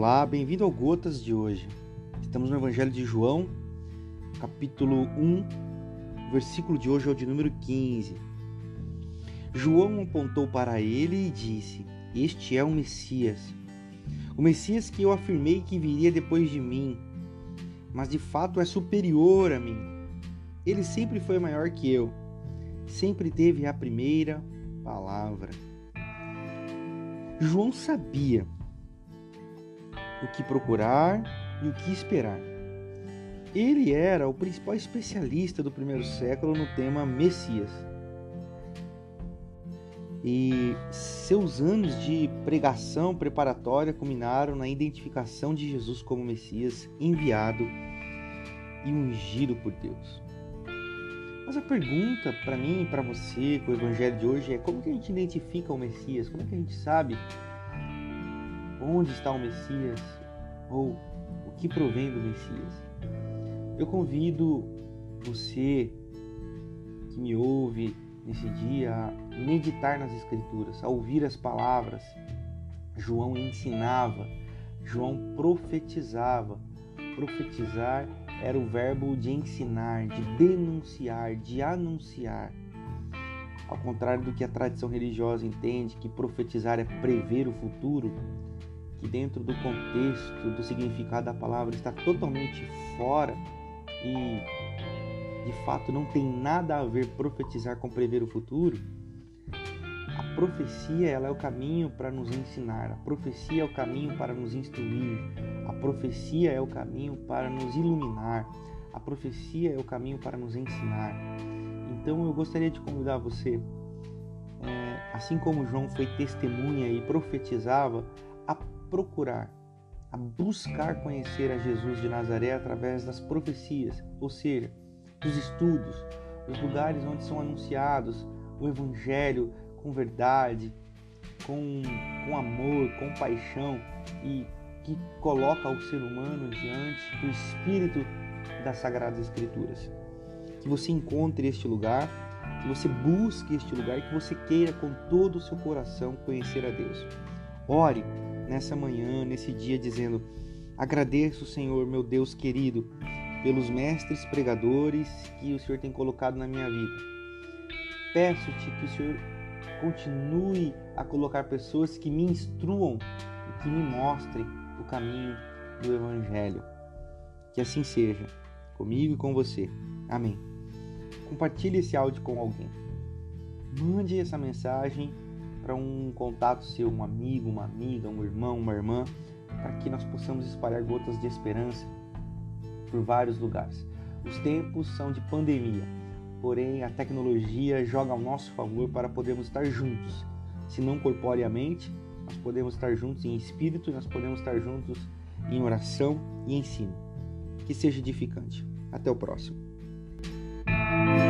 Olá, bem-vindo ao Gotas de hoje. Estamos no Evangelho de João, capítulo 1, o versículo de hoje é o de número 15. João apontou para ele e disse: Este é o Messias. O Messias que eu afirmei que viria depois de mim, mas de fato é superior a mim. Ele sempre foi maior que eu, sempre teve a primeira palavra. João sabia o que procurar e o que esperar. Ele era o principal especialista do primeiro século no tema Messias. E seus anos de pregação preparatória culminaram na identificação de Jesus como Messias enviado e ungido por Deus. Mas a pergunta para mim e para você com o evangelho de hoje é como que a gente identifica o Messias? Como que a gente sabe onde está o Messias ou o que provém do Messias. Eu convido você que me ouve nesse dia a meditar nas Escrituras, a ouvir as palavras. João ensinava, João profetizava. Profetizar era o verbo de ensinar, de denunciar, de anunciar. Ao contrário do que a tradição religiosa entende, que profetizar é prever o futuro, que dentro do contexto, do significado da palavra está totalmente fora e de fato não tem nada a ver profetizar com prever o futuro, a profecia ela é o caminho para nos ensinar, a profecia é o caminho para nos instruir, a profecia é o caminho para nos iluminar, a profecia é o caminho para nos ensinar. Então eu gostaria de convidar você, é, assim como João foi testemunha e profetizava, a procurar, a buscar conhecer a Jesus de Nazaré através das profecias, ou seja, dos estudos, dos lugares onde são anunciados o Evangelho com verdade, com, com amor, com paixão e que coloca o ser humano diante do Espírito das Sagradas Escrituras. Que você encontre este lugar, que você busque este lugar e que você queira com todo o seu coração conhecer a Deus. Ore nessa manhã, nesse dia, dizendo: Agradeço, Senhor, meu Deus querido, pelos mestres pregadores que o Senhor tem colocado na minha vida. Peço-te que o Senhor continue a colocar pessoas que me instruam e que me mostrem o caminho do Evangelho. Que assim seja, comigo e com você. Amém. Compartilhe esse áudio com alguém. Mande essa mensagem para um contato seu, um amigo, uma amiga, um irmão, uma irmã, para que nós possamos espalhar gotas de esperança por vários lugares. Os tempos são de pandemia, porém a tecnologia joga ao nosso favor para podermos estar juntos. Se não corporeamente, nós podemos estar juntos em espírito, nós podemos estar juntos em oração e ensino. Que seja edificante. Até o próximo. thank you